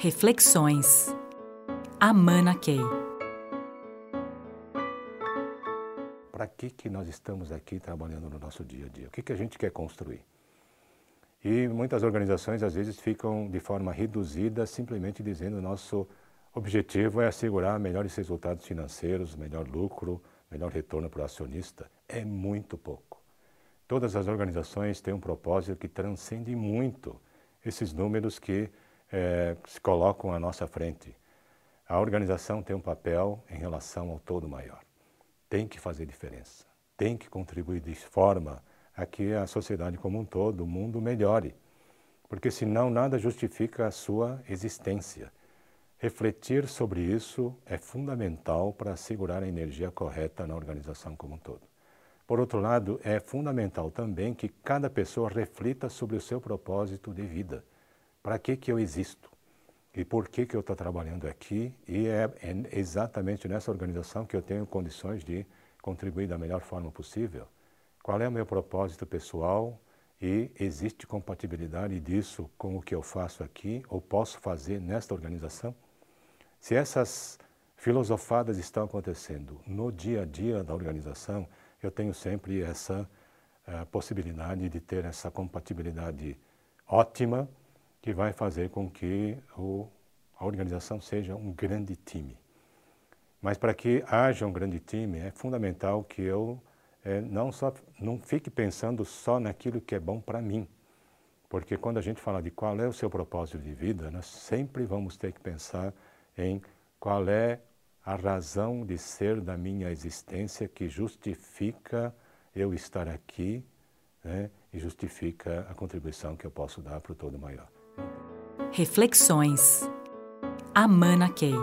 Reflexões. Amana Key. Para que, que nós estamos aqui trabalhando no nosso dia a dia? O que, que a gente quer construir? E muitas organizações às vezes ficam de forma reduzida, simplesmente dizendo nosso objetivo é assegurar melhores resultados financeiros, melhor lucro, melhor retorno para o acionista. É muito pouco. Todas as organizações têm um propósito que transcende muito esses números que é, se colocam à nossa frente. A organização tem um papel em relação ao todo maior. Tem que fazer diferença, tem que contribuir de forma a que a sociedade como um todo, o mundo melhore. Porque senão nada justifica a sua existência. Refletir sobre isso é fundamental para assegurar a energia correta na organização como um todo. Por outro lado, é fundamental também que cada pessoa reflita sobre o seu propósito de vida. Para que, que eu existo? E por que, que eu estou trabalhando aqui? E é, é exatamente nessa organização que eu tenho condições de contribuir da melhor forma possível. Qual é o meu propósito pessoal? E existe compatibilidade disso com o que eu faço aqui ou posso fazer nesta organização? Se essas filosofadas estão acontecendo no dia a dia da organização, eu tenho sempre essa uh, possibilidade de ter essa compatibilidade ótima que vai fazer com que o, a organização seja um grande time. Mas para que haja um grande time, é fundamental que eu é, não, só, não fique pensando só naquilo que é bom para mim. Porque quando a gente fala de qual é o seu propósito de vida, nós sempre vamos ter que pensar em qual é a razão de ser da minha existência que justifica eu estar aqui né, e justifica a contribuição que eu posso dar para o todo maior. Reflexões. Amana Key.